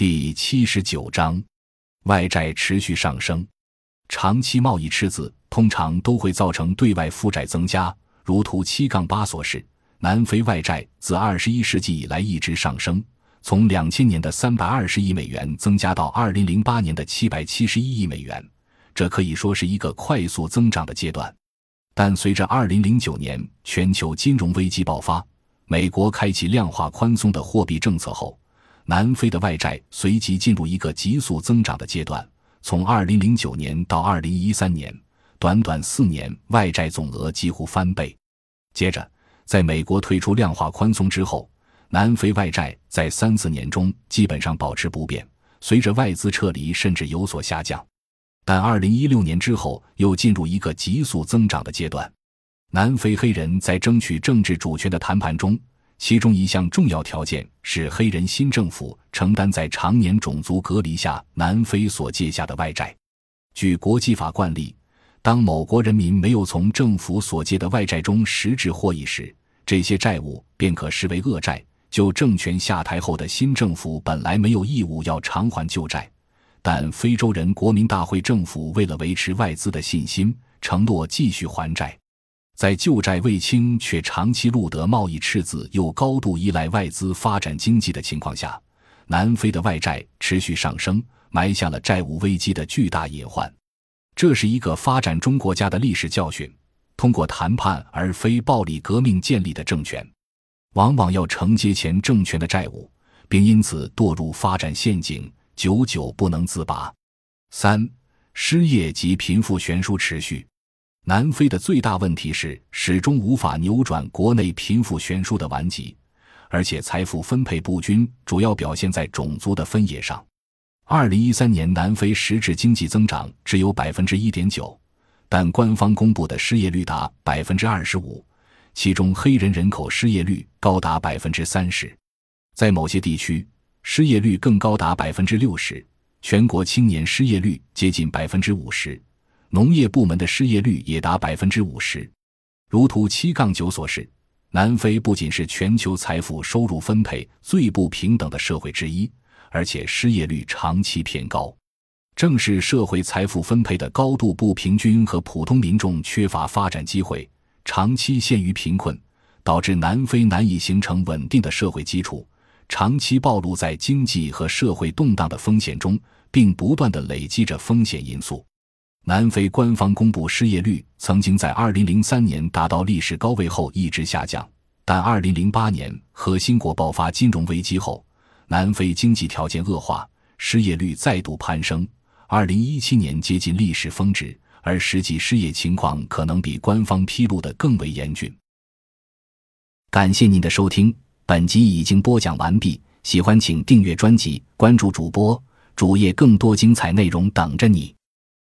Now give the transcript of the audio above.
第七十九章，外债持续上升，长期贸易赤字通常都会造成对外负债增加。如图七杠八所示，南非外债自二十一世纪以来一直上升，从两千年的三百二十亿美元增加到二零零八年的七百七十一亿美元，这可以说是一个快速增长的阶段。但随着二零零九年全球金融危机爆发，美国开启量化宽松的货币政策后。南非的外债随即进入一个急速增长的阶段，从2009年到2013年，短短四年，外债总额几乎翻倍。接着，在美国推出量化宽松之后，南非外债在三四年中基本上保持不变，随着外资撤离甚至有所下降。但2016年之后又进入一个急速增长的阶段。南非黑人在争取政治主权的谈判中。其中一项重要条件是黑人新政府承担在常年种族隔离下南非所借下的外债。据国际法惯例，当某国人民没有从政府所借的外债中实质获益时，这些债务便可视为恶债。就政权下台后的新政府本来没有义务要偿还旧债，但非洲人国民大会政府为了维持外资的信心，承诺继续还债。在旧债未清却长期录得贸易赤字又高度依赖外资发展经济的情况下，南非的外债持续上升，埋下了债务危机的巨大隐患。这是一个发展中国家的历史教训：通过谈判而非暴力革命建立的政权，往往要承接前政权的债务，并因此堕入发展陷阱，久久不能自拔。三、失业及贫富悬殊持续。南非的最大问题是始终无法扭转国内贫富悬殊的顽疾，而且财富分配不均主要表现在种族的分野上。二零一三年，南非实质经济增长只有百分之一点九，但官方公布的失业率达百分之二十五，其中黑人人口失业率高达百分之三十，在某些地区，失业率更高达百分之六十，全国青年失业率接近百分之五十。农业部门的失业率也达百分之五十，如图七杠九所示，南非不仅是全球财富收入分配最不平等的社会之一，而且失业率长期偏高。正是社会财富分配的高度不平均和普通民众缺乏发展机会，长期陷于贫困，导致南非难以形成稳定的社会基础，长期暴露在经济和社会动荡的风险中，并不断的累积着风险因素。南非官方公布失业率曾经在2003年达到历史高位后一直下降，但2008年核心国爆发金融危机后，南非经济条件恶化，失业率再度攀升，2017年接近历史峰值，而实际失业情况可能比官方披露的更为严峻。感谢您的收听，本集已经播讲完毕，喜欢请订阅专辑，关注主播主页，更多精彩内容等着你。